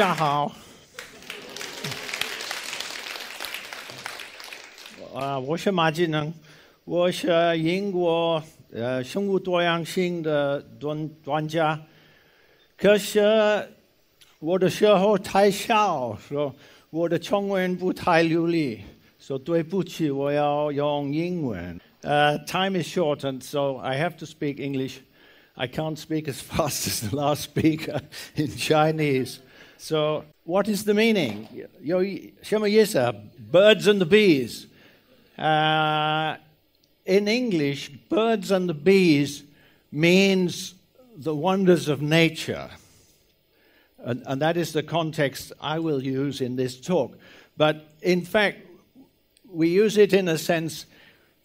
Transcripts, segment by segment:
家好。啊，我是马敬能，我是英国呃生物多样性的专专家。可是我的时候太小，说我的中文不太流利，说对不起，我要用英文。Uh, time is shortened, so I have to speak English. I can't speak as fast as the last speaker in Chinese. So, what is the meaning? Birds and the bees. Uh, in English, birds and the bees means the wonders of nature. And, and, that is the context I will use in this talk. But in fact, we use it in a sense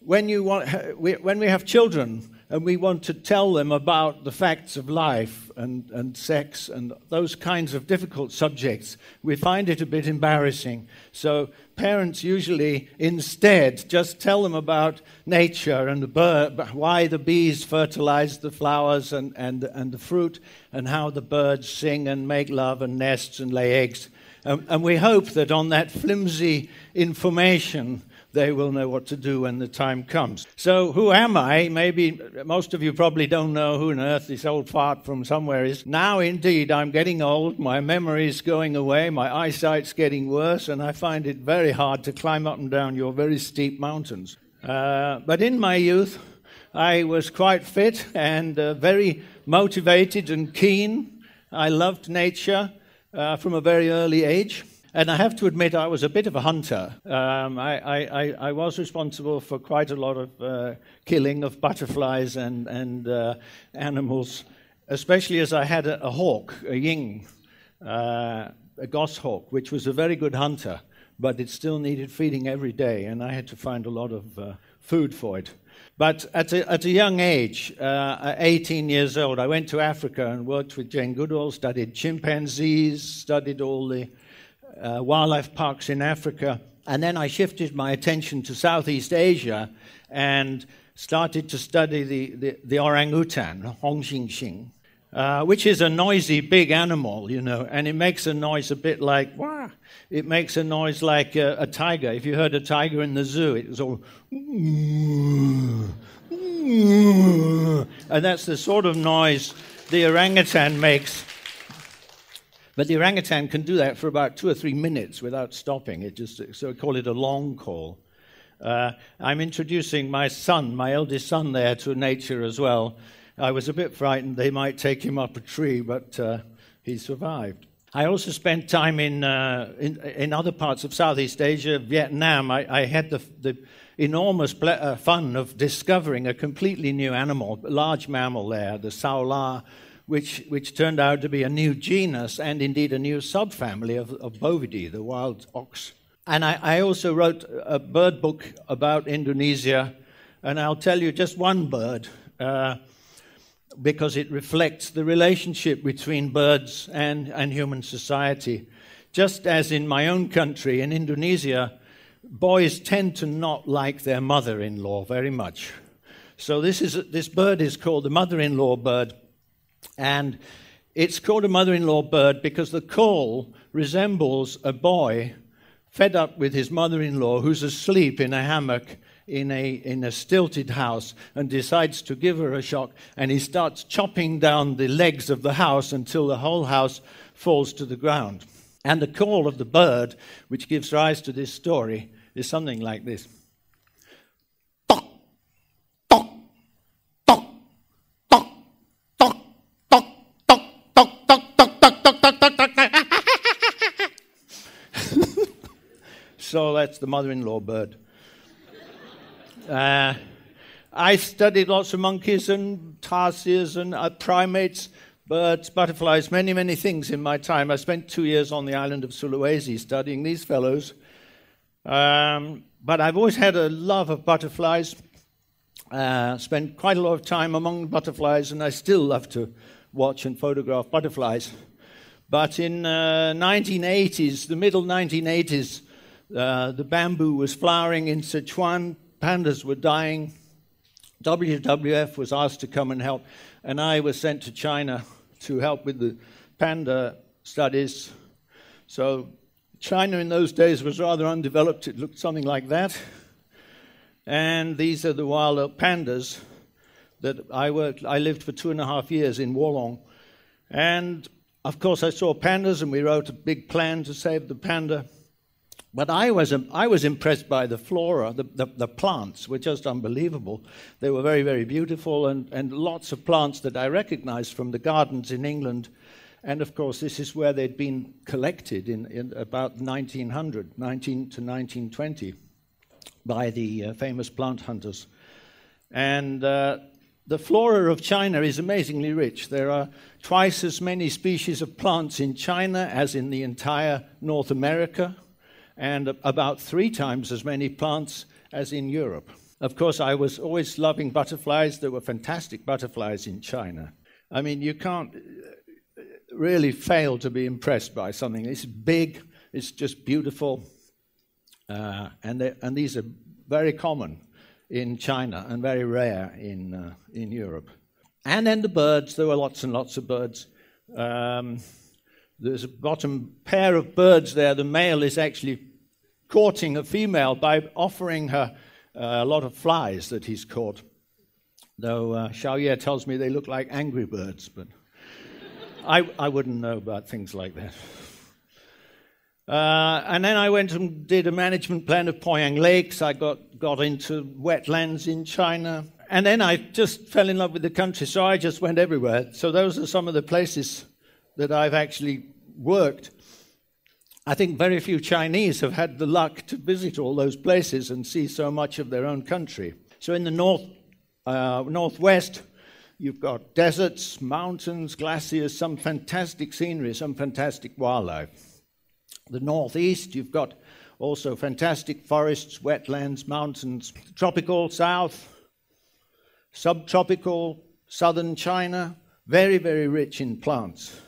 when, you want, when we have children and we want to tell them about the facts of life and, and sex and those kinds of difficult subjects, we find it a bit embarrassing. So parents usually instead just tell them about nature and the bird, why the bees fertilize the flowers and, and, and the fruit, and how the birds sing and make love and nests and lay eggs. Um, and we hope that on that flimsy information, they will know what to do when the time comes. So, who am I? Maybe most of you probably don't know who on earth this old fart from somewhere is. Now, indeed, I'm getting old, my memory's going away, my eyesight's getting worse, and I find it very hard to climb up and down your very steep mountains. Uh, but in my youth, I was quite fit and uh, very motivated and keen. I loved nature uh, from a very early age. And I have to admit, I was a bit of a hunter. Um, I, I, I, was responsible for quite a lot of uh, killing of butterflies and, and uh, animals, especially as I had a, a hawk, a ying, uh, a goshawk, which was a very good hunter, but it still needed feeding every day, and I had to find a lot of uh, food for it. But at a, at a young age, uh, 18 years old, I went to Africa and worked with Jane Goodall, studied chimpanzees, studied all the uh, wildlife parks in Africa. And then I shifted my attention to Southeast Asia and started to study the, the, the orangutan, Hongxingxing, uh, which is a noisy big animal, you know, and it makes a noise a bit like, wah. It makes a noise like a, a tiger. If you heard a tiger in the zoo, it was all, and that's the sort of noise the orangutan makes but the orangutan can do that for about two or three minutes without stopping. It just so we call it a long call. Uh, I'm introducing my son, my eldest son, there to nature as well. I was a bit frightened they might take him up a tree, but uh, he survived. I also spent time in, uh, in, in, other parts of Southeast Asia, Vietnam. I, I had the, the enormous ple- uh, fun of discovering a completely new animal, a large mammal there, the sao la which, which turned out to be a new genus and indeed a new subfamily of, of Bovidae, the wild ox. And I, I also wrote a bird book about Indonesia, and I'll tell you just one bird. Uh, because it reflects the relationship between birds and, and human society. Just as in my own country, in Indonesia, boys tend to not like their mother in law very much. So, this, is, this bird is called the mother in law bird. And it's called a mother in law bird because the call resembles a boy fed up with his mother in law who's asleep in a hammock in a, in a stilted house and decides to give her a shock. And he starts chopping down the legs of the house until the whole house falls to the ground. And the call of the bird, which gives rise to this story, is something like this. so that's the mother in law bird. Uh, I studied lots of monkeys and tarsiers and uh, primates, birds, butterflies, many, many things in my time. I spent two years on the island of Sulawesi studying these fellows. Um, but I've always had a love of butterflies. Uh, spent quite a lot of time among butterflies, and I still love to watch and photograph butterflies. But in uh, 1980s, the middle 1980s, uh, the bamboo was flowering in Sichuan, pandas were dying. WWF was asked to come and help, and I was sent to China to help with the panda studies. So China in those days was rather undeveloped. It looked something like that. And these are the wild pandas that I worked. I lived for two and a half years in Wolong, and of course I saw pandas, and we wrote a big plan to save the panda. But I was, I was impressed by the flora. The, the, the, plants were just unbelievable. They were very, very beautiful, and, and lots of plants that I recognized from the gardens in England. And of course, this is where they'd been collected in, in about 1900, 19 to 1920, by the uh, famous plant hunters. And uh, the flora of China is amazingly rich. There are twice as many species of plants in China as in the entire North America and about three times as many plants as in Europe. Of course, I was always loving butterflies. There were fantastic butterflies in China. I mean, you can't uh, really fail to be impressed by something. It's big, it's just beautiful, uh, and, and these are very common in China and very rare in, uh, in Europe. And then the birds, there were lots and lots of birds. Um, there's a bottom pair of birds there. The male is actually courting a female by offering her uh, a lot of flies that he's caught. Though uh, Xiao tells me they look like angry birds, but I, I wouldn't know about things like that. Uh, and then I went and did a management plan of Poyang Lakes. I got, got into wetlands in China. And then I just fell in love with the country, so I just went everywhere. So those are some of the places that I've actually worked. I think very few Chinese have had the luck to visit all those places and see so much of their own country. So in the north, uh, northwest, you've got deserts, mountains, glaciers, some fantastic scenery, some fantastic wildlife. The northeast, you've got also fantastic forests, wetlands, mountains. Tropical south, subtropical southern China, very, very rich in plants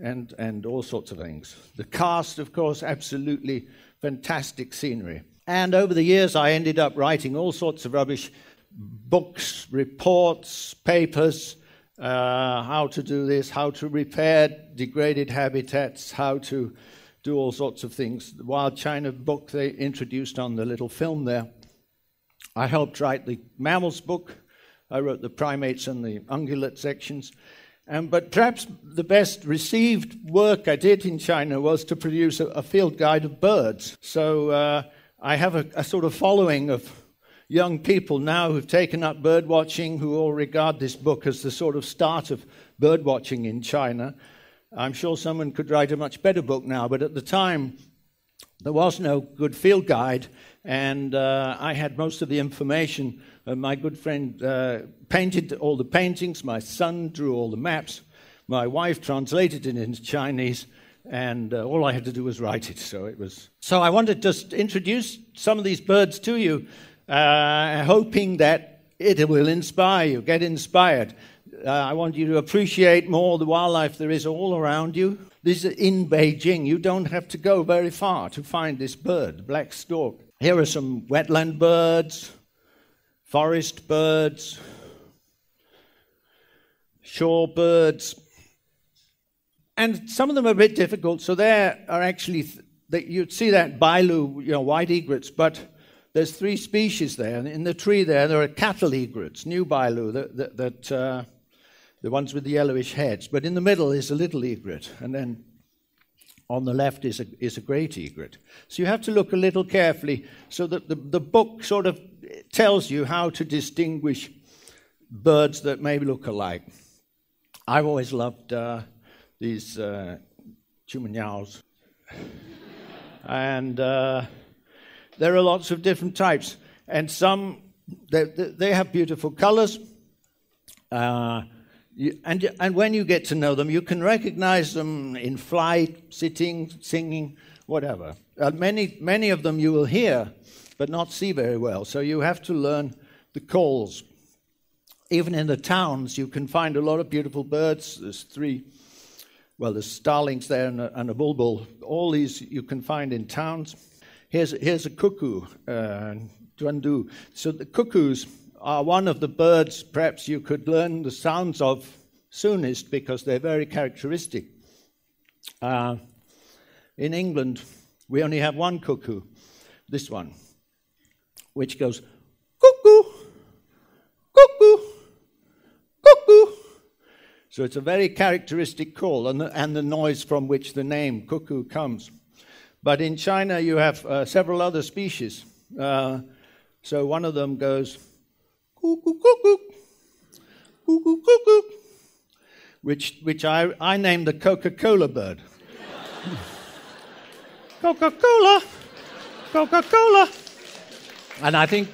and, and all sorts of things. The karst, of course, absolutely fantastic scenery. And over the years, I ended up writing all sorts of rubbish books, reports, papers, uh, how to do this, how to repair degraded habitats, how to do all sorts of things. The Wild China book they introduced on the little film there. I helped write the mammals book. I wrote the primates and the ungulate sections. Um, but perhaps the best received work I did in China was to produce a, a field guide of birds. So uh, I have a, a, sort of following of young people now who've taken up bird watching, who all regard this book as the sort of start of bird watching in China. I'm sure someone could write a much better book now, but at the time, there was no good field guide, and uh, I had most of the information uh, my good friend uh, painted all the paintings. My son drew all the maps. My wife translated it into Chinese, and uh, all I had to do was write it. So it was. So I wanted to just introduce some of these birds to you, uh, hoping that it will inspire you, get inspired. Uh, I want you to appreciate more the wildlife there is all around you. This is in Beijing. You don't have to go very far to find this bird, the black stork. Here are some wetland birds, forest birds, shore birds. And some of them are a bit difficult. So there are actually, that you'd see that Bailu, you know, white egrets, but there's three species there. And in the tree there, there are cattle egrets, new Bailu, that, that, that uh, the ones with the yellowish heads. But in the middle is a little egret. And then on the left is a, is a great egret. So you have to look a little carefully so that the, the book sort of tells you how to distinguish birds that may look alike. I've always loved uh, these uh, and uh, there are lots of different types. And some, they, they have beautiful colors. Uh, you, and, and when you get to know them, you can recognize them in flight, sitting, singing, whatever. Uh, many, many of them you will hear, but not see very well. So you have to learn the calls. Even in the towns, you can find a lot of beautiful birds. There's three, well, there's starlings there and a, and a bulbul. All these you can find in towns. Here's, here's a cuckoo, uh, Duandu. So the cuckoos are one of the birds perhaps you could learn the sounds of soonest because they're very characteristic. Uh, in England, we only have one cuckoo, this one, which goes cuckoo, cuckoo, cuckoo. So it's a very characteristic call and the, and the noise from which the name cuckoo comes. But in China, you have uh, several other species. Uh, so one of them goes cuckoo, cuckoo, cuckoo, cuckoo, which, which I, I named the Coca Cola bird. Coca Cola, Coca Cola. And I think,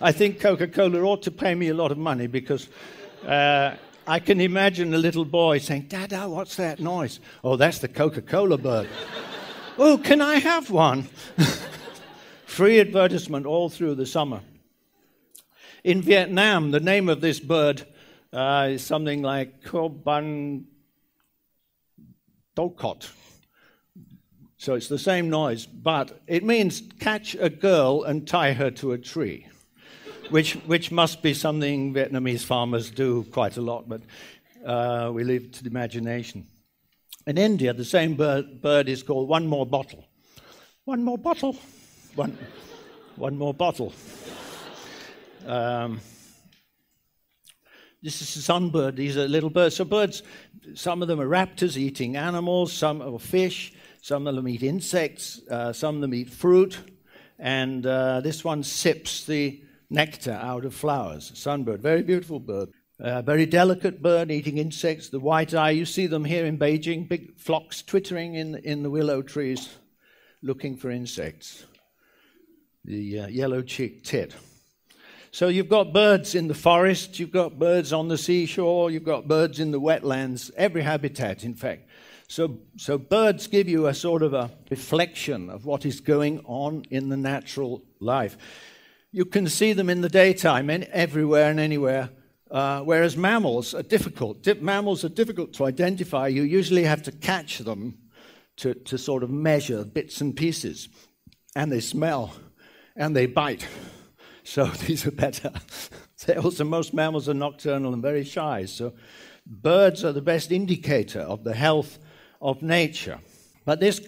I think Coca Cola ought to pay me a lot of money because uh, I can imagine a little boy saying, Dada, what's that noise? Oh, that's the Coca Cola bird. oh, can I have one? Free advertisement all through the summer. In Vietnam, the name of this bird uh, is something like Koban Dokot. So it's the same noise, but it means catch a girl and tie her to a tree, which, which must be something Vietnamese farmers do quite a lot, but uh, we leave it to the imagination. In India, the same bird, bird is called one more bottle. One more bottle. One, one more bottle. Um, this is a sunbird. These are little birds. So birds, some of them are raptors eating animals, some are fish, some of them eat insects, uh, some of them eat fruit, and uh, this one sips the nectar out of flowers. Sunbird, very beautiful bird. Uh, very delicate bird eating insects. The white eye, you see them here in Beijing, big flocks twittering in, in the willow trees looking for insects. The uh, yellow cheeked tit. So you've got birds in the forest, you've got birds on the seashore, you've got birds in the wetlands, every habitat, in fact. So, so birds give you a sort of a reflection of what is going on in the natural life. You can see them in the daytime, everywhere and anywhere, uh, whereas mammals are difficult. Di- mammals are difficult to identify. You usually have to catch them to, to sort of measure bits and pieces. And they smell and they bite. So these are better. also, most mammals are nocturnal and very shy. So birds are the best indicator of the health of nature. But this,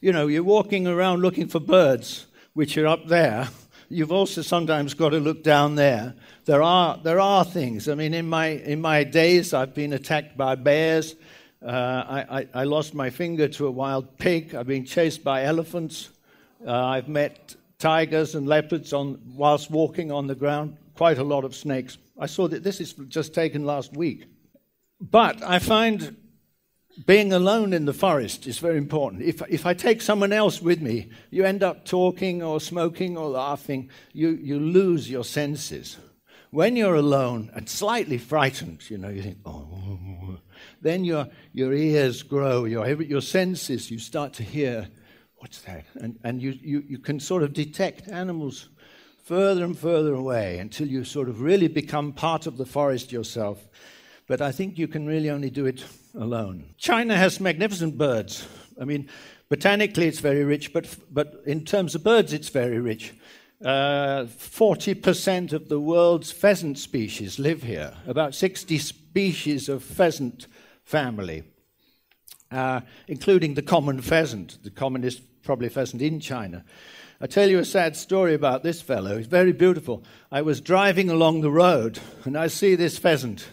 you know, you're walking around looking for birds which are up there. You've also sometimes got to look down there. There are, there are things. I mean, in my, in my days, I've been attacked by bears. Uh, I, I, I, lost my finger to a wild pig. I've been chased by elephants. Uh, I've met tigers and leopards on, whilst walking on the ground, quite a lot of snakes. I saw that this is just taken last week. But I find being alone in the forest is very important. If, if I take someone else with me, you end up talking or smoking or laughing, you, you lose your senses. When you're alone and slightly frightened, you know, you think, oh, then your, your ears grow, your, your senses, you start to hear what's that? And, and you, you, you can sort of detect animals further and further away until you sort of really become part of the forest yourself. But I think you can really only do it alone. China has magnificent birds. I mean, botanically it's very rich, but, but in terms of birds it's very rich. Uh, 40% of the world's pheasant species live here, about 60 species of pheasant family uh, including the common pheasant, the commonest probably pheasant in China. I tell you a sad story about this fellow. He's very beautiful. I was driving along the road and I see this pheasant.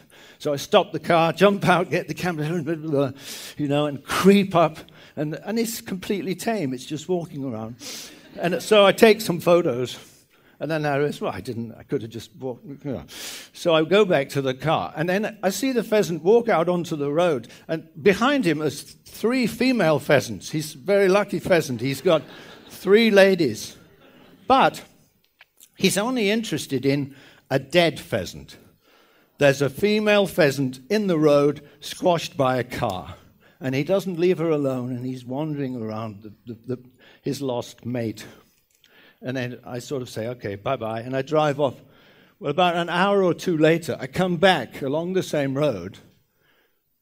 So I stop the car, jump out, get the camera, you know, and creep up. And, and it's completely tame. It's just walking around. And so I take some photos. And then I realized, well, I didn't, I could have just walked. You know. So I go back to the car, and then I see the pheasant walk out onto the road, and behind him is three female pheasants. He's a very lucky pheasant. He's got three ladies. But he's only interested in a dead pheasant. There's a female pheasant in the road, squashed by a car. And he doesn't leave her alone, and he's wandering around the, the, the, his lost mate. And then I sort of say, okay, bye bye. And I drive off. Well, about an hour or two later, I come back along the same road.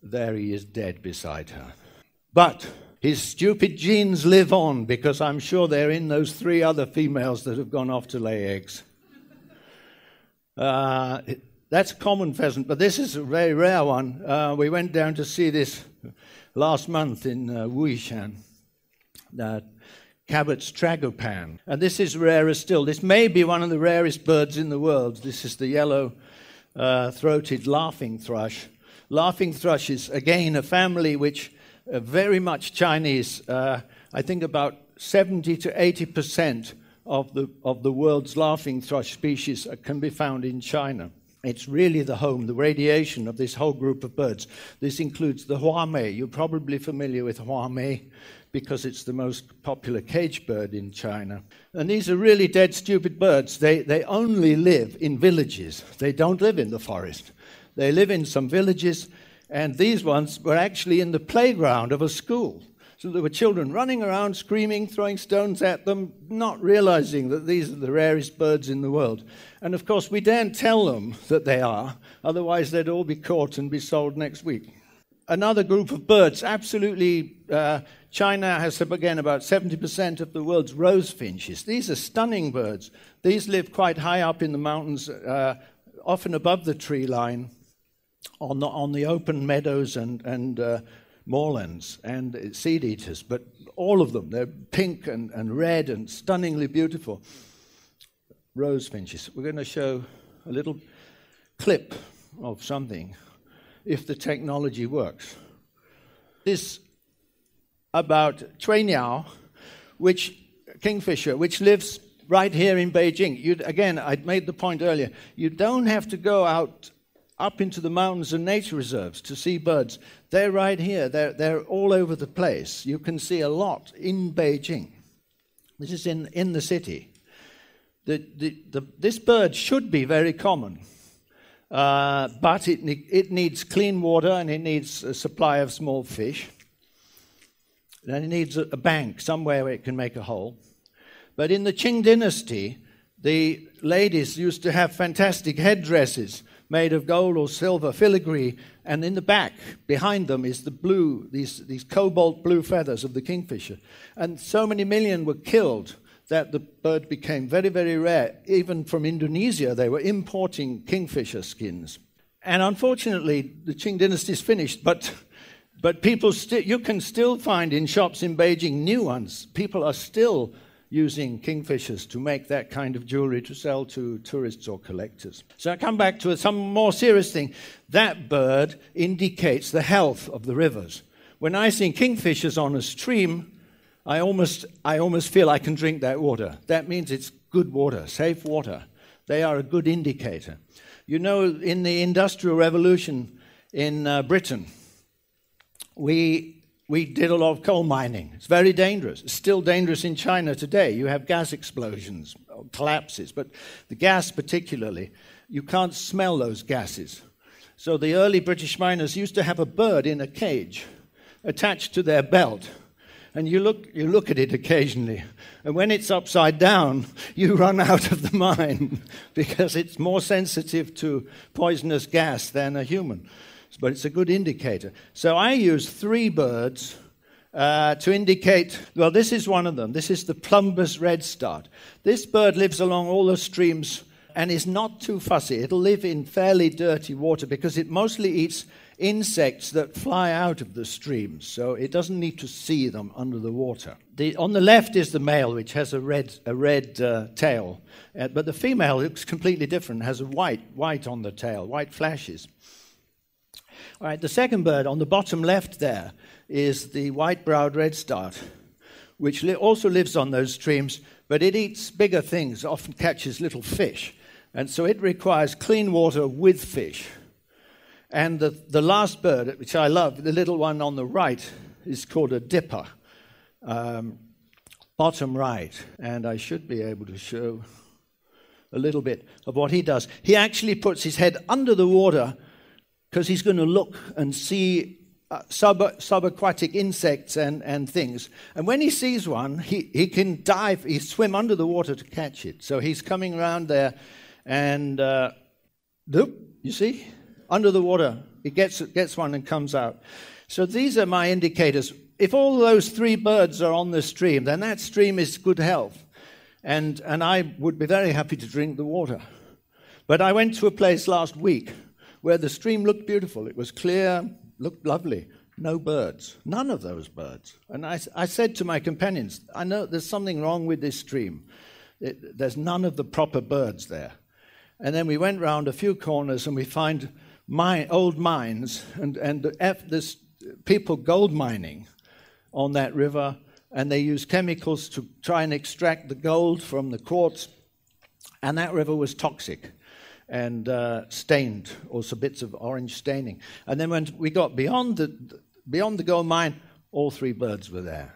There he is dead beside her. But his stupid genes live on because I'm sure they're in those three other females that have gone off to lay eggs. Uh, that's a common pheasant, but this is a very rare one. Uh, we went down to see this last month in uh, Wuyishan. uh, Cabot's tragopan. And this is rarer still. This may be one of the rarest birds in the world. This is the yellow uh, throated laughing thrush. Laughing thrush is, again, a family which uh, very much Chinese. Uh, I think about 70 to 80 percent of the, of the world's laughing thrush species can be found in China. It's really the home, the radiation of this whole group of birds. This includes the huamei. You're probably familiar with huamei because it's the most popular cage bird in China. And these are really dead, stupid birds. They, they only live in villages, they don't live in the forest. They live in some villages, and these ones were actually in the playground of a school. So there were children running around, screaming, throwing stones at them, not realizing that these are the rarest birds in the world. And of course, we daren't tell them that they are, otherwise, they'd all be caught and be sold next week. Another group of birds, absolutely, uh, China has, again, about 70% of the world's rose finches. These are stunning birds. These live quite high up in the mountains, uh, often above the tree line, on the, on the open meadows and, and uh, moorlands and seed eaters, but all of them, they're pink and, and red and stunningly beautiful. Rose finches. We're going to show a little clip of something if the technology works. This about Cuiniao, which kingfisher, which lives right here in Beijing. You'd, again, I'd made the point earlier. You don't have to go out up into the mountains and nature reserves to see birds. They're right here, they're, they're all over the place. You can see a lot in Beijing. This is in, in the city. The, the, the, this bird should be very common, uh, but it, it needs clean water and it needs a supply of small fish. And it needs a, a bank somewhere where it can make a hole. But in the Qing dynasty, the ladies used to have fantastic headdresses made of gold or silver filigree, and in the back, behind them, is the blue, these, these cobalt blue feathers of the kingfisher. And so many million were killed that the bird became very, very rare. Even from Indonesia, they were importing kingfisher skins. And unfortunately, the Qing dynasty is finished, but, but people still, you can still find in shops in Beijing new ones. People are still using kingfishers to make that kind of jewelry to sell to tourists or collectors. So I come back to some more serious thing. That bird indicates the health of the rivers. When I see kingfishers on a stream, I almost, I almost feel I can drink that water. That means it's good water, safe water. They are a good indicator. You know, in the Industrial Revolution in uh, Britain, we we did a lot of coal mining. It's very dangerous. It's still dangerous in China today. You have gas explosions, collapses, but the gas, particularly, you can't smell those gases. So the early British miners used to have a bird in a cage attached to their belt. And you look, you look at it occasionally, and when it's upside down, you run out of the mine because it's more sensitive to poisonous gas than a human but it's a good indicator. So I use three birds uh, to indicate, well, this is one of them. This is the plumbeous redstart. This bird lives along all the streams and is not too fussy. It'll live in fairly dirty water because it mostly eats insects that fly out of the streams, so it doesn't need to see them under the water. The, on the left is the male, which has a red, a red uh, tail, uh, but the female looks completely different, has a white, white on the tail, white flashes. All right, the second bird on the bottom left there is the white browed redstart, which li- also lives on those streams, but it eats bigger things, often catches little fish. And so it requires clean water with fish. And the, the last bird, which I love, the little one on the right, is called a dipper, um, bottom right. And I should be able to show a little bit of what he does. He actually puts his head under the water because he's going to look and see uh, sub, subaquatic insects and, and things. And when he sees one, he, he can dive, he swim under the water to catch it. So he's coming around there and, uh, you see, under the water, he gets, gets one and comes out. So these are my indicators. If all those three birds are on the stream, then that stream is good health. And, and I would be very happy to drink the water. But I went to a place last week where the stream looked beautiful. It was clear, looked lovely. no birds, none of those birds. And I, I said to my companions, I know there's something wrong with this stream. It, there's none of the proper birds there. And then we went round a few corners and we find mine, old mines and, and this people gold mining on that river. And they use chemicals to try and extract the gold from the quartz. And that river was toxic and uh, stained, also bits of orange staining. And then when we got beyond the, beyond the gold mine, all three birds were there.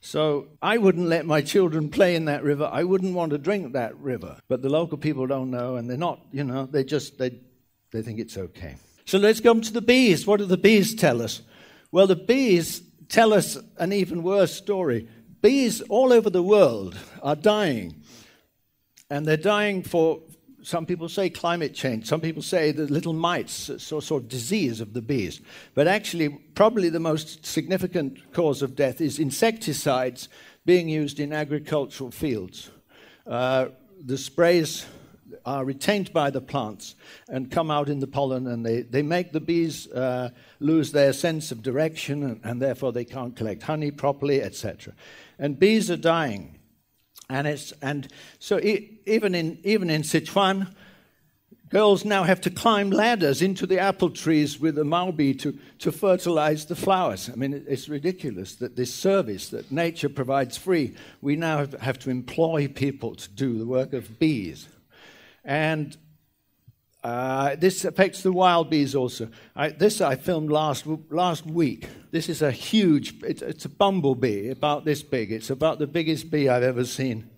So I wouldn't let my children play in that river. I wouldn't want to drink that river. But the local people don't know, and they're not, you know, they just, they, they think it's okay. So let's come to the bees. What do the bees tell us? Well, the bees tell us an even worse story. Bees all over the world are dying. And they're dying for, some people say climate change, some people say the little mites, so, sort of disease of the bees. But actually, probably the most significant cause of death is insecticides being used in agricultural fields. Uh, the sprays are retained by the plants and come out in the pollen, and they, they make the bees uh, lose their sense of direction, and, and therefore they can't collect honey properly, etc. And bees are dying. And, it's, and so e- even, in, even in Sichuan, girls now have to climb ladders into the apple trees with a maobee to, to fertilize the flowers. I mean, it's ridiculous that this service that nature provides free, we now have to employ people to do the work of bees. And uh, this affects the wild bees also. I, this I filmed last, last week. This is a huge, it's, it's, a bumblebee about this big. It's about the biggest bee I've ever seen.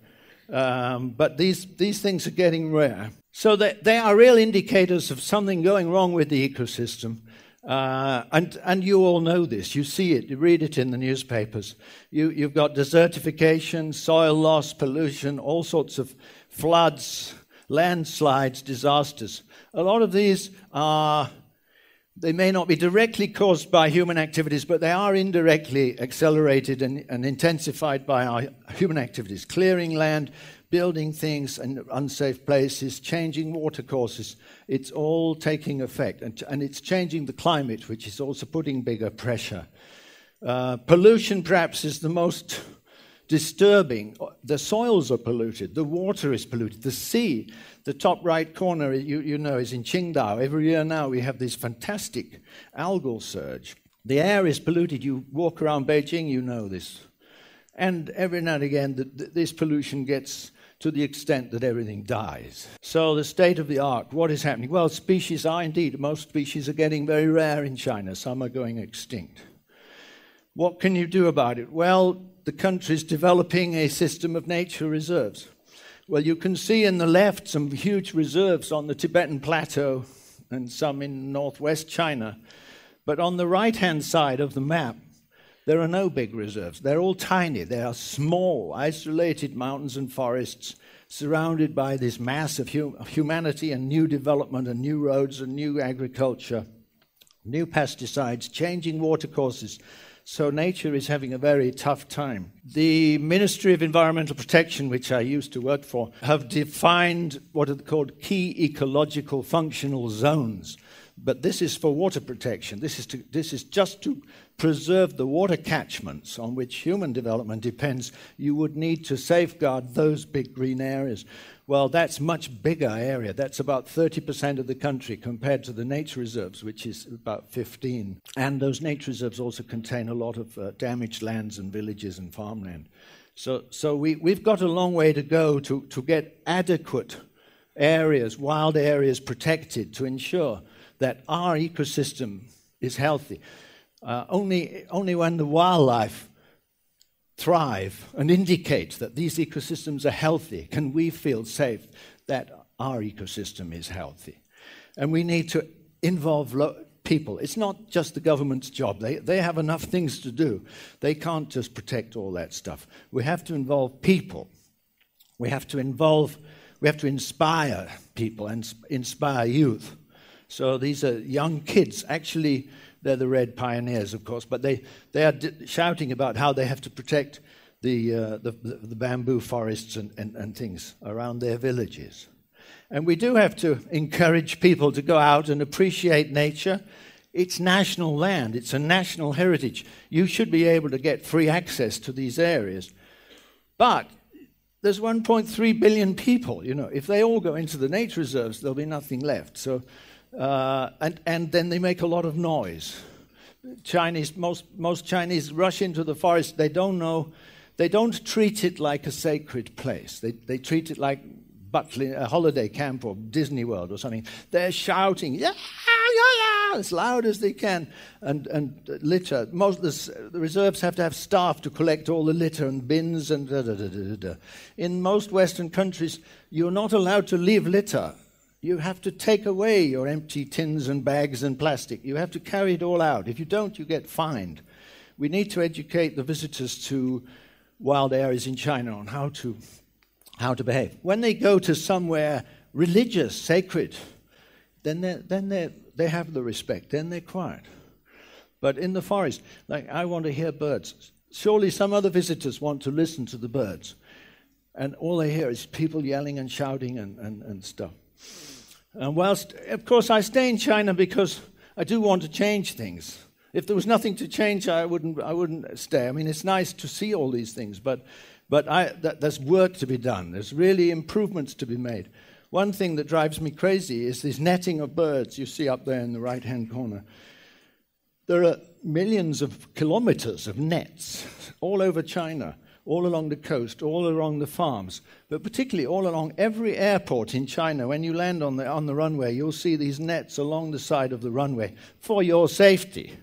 Um, but these, these things are getting rare. So they, they are real indicators of something going wrong with the ecosystem. Uh, and, and you all know this. You see it, you read it in the newspapers. You, you've got desertification, soil loss, pollution, all sorts of floods, landslides, disasters. A lot of these are, they may not be directly caused by human activities, but they are indirectly accelerated and, and intensified by our human activities. Clearing land, building things in unsafe places, changing water courses. It's all taking effect. And, and it's changing the climate, which is also putting bigger pressure. Uh, pollution, perhaps, is the most disturbing. The soils are polluted, the water is polluted, the sea. The top right corner, you, you know, is in Qingdao. Every year now we have this fantastic algal surge. The air is polluted. You walk around Beijing, you know this. And every now and again, the, the, this pollution gets to the extent that everything dies. So, the state of the art, what is happening? Well, species are indeed, most species are getting very rare in China, some are going extinct. What can you do about it? Well, the country is developing a system of nature reserves. Well, you can see in the left some huge reserves on the Tibetan Plateau and some in northwest China. But on the right hand side of the map, there are no big reserves. They're all tiny. They are small, isolated mountains and forests surrounded by this mass of hum- humanity and new development and new roads and new agriculture, new pesticides, changing watercourses, so nature is having a very tough time. The Ministry of Environmental Protection, which I used to work for, have defined what are called key ecological functional zones. But this is for water protection. This is, to, this is just to preserve the water catchments on which human development depends. You would need to safeguard those big green areas. Well, that's much bigger area. That's about 30% of the country compared to the nature reserves, which is about 15. And those nature reserves also contain a lot of uh, damaged lands and villages and farmland. So, so we, we've got a long way to go to, to get adequate areas, wild areas protected to ensure that our ecosystem is healthy. Uh, only, only when the wildlife thrive and indicate that these ecosystems are healthy, can we feel safe that our ecosystem is healthy? And we need to involve people. It's not just the government's job, they, they have enough things to do. They can't just protect all that stuff. We have to involve people. We have to involve, we have to inspire people and inspire youth. So these are young kids actually they're the Red Pioneers, of course, but they, they are d- shouting about how they have to protect the, uh, the, the, bamboo forests and, and, and things around their villages. And we do have to encourage people to go out and appreciate nature It's national land, it's a national heritage. You should be able to get free access to these areas. But there's 1.3 billion people. You know, if they all go into the nature reserves, there'll be nothing left. So, uh, and, and then they make a lot of noise. Chinese, most, most Chinese rush into the forest. They don't know, they don't treat it like a sacred place. They, they treat it like Butlin, a holiday camp or Disney World or something. They're shouting, yeah, yeah, yeah, as loud as they can, and, and litter. Most the, the reserves have to have staff to collect all the litter and bins and da, da, da. In most Western countries, you're not allowed to leave litter. You have to take away your empty tins and bags and plastic. You have to carry it all out. If you don't, you get fined. We need to educate the visitors to wild areas in China on how to how to behave. When they go to somewhere religious, sacred, then, they then they they have the respect, then they're quiet. But in the forest, like I want to hear birds. Surely some other visitors want to listen to the birds. And all they hear is people yelling and shouting and, and, and stuff. And whilst, of course, I stay in China because I do want to change things. If there was nothing to change, I wouldn't, I wouldn't stay. I mean, it's nice to see all these things, but but I, that, there's work to be done. There's really improvements to be made. One thing that drives me crazy is this netting of birds you see up there in the right hand corner. There are millions of kilometers of nets all over China, all along the coast, all along the farms, but particularly all along every airport in China. When you land on the, on the runway, you'll see these nets along the side of the runway for your safety.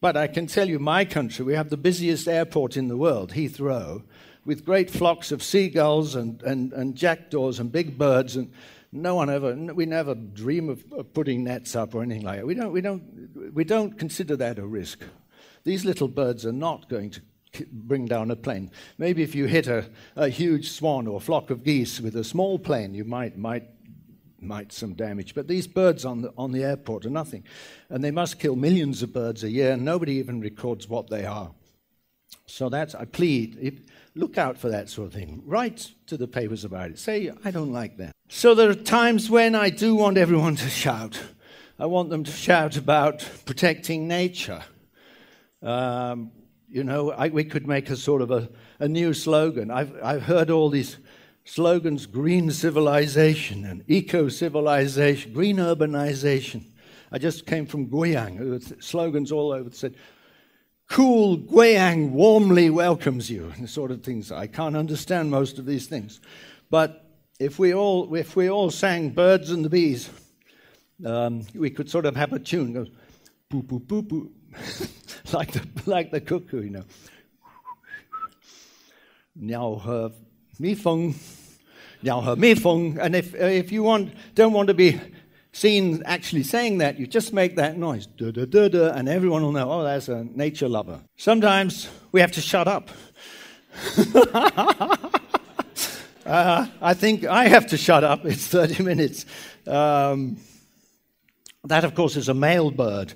But I can tell you, my country, we have the busiest airport in the world, Heathrow, with great flocks of seagulls and, and, and jackdaws and big birds. And no one ever, we never dream of, putting nets up or anything like that. We don't, we, don't, we don't consider that a risk. These little birds are not going to bring down a plane. Maybe if you hit a, a huge swan or flock of geese with a small plane, you might, might, might some damage. But these birds on the, on the airport are nothing. And they must kill millions of birds a year, and nobody even records what they are. So that's, I plead, look out for that sort of thing. Write to the papers about it. Say, I don't like that. So there are times when I do want everyone to shout. I want them to shout about protecting nature. Um, you know, I, we could make a sort of a, a new slogan. I've, I've heard all these slogans green civilization and eco civilization, green urbanization. I just came from Guiyang, slogans all over that said, cool Guiyang warmly welcomes you, and sort of things. I can't understand most of these things. But if we all, if we all sang Birds and the Bees, um, we could sort of have a tune, goes boo, boo, boo, boo, like, the, like the cuckoo, you know. Now her mi feng, now her mi feng. And if, if you want, don't want to be seen actually saying that, you just make that noise, da da da da, and everyone will know, oh, that's a nature lover. Sometimes we have to shut up. uh, I think I have to shut up. It's 30 minutes. Um, that, of course, is a male bird.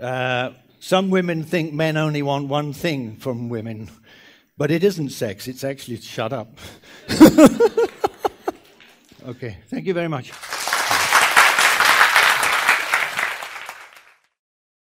Uh, some women think men only want one thing from women, but it isn't sex, it's actually shut up. okay, thank you very much.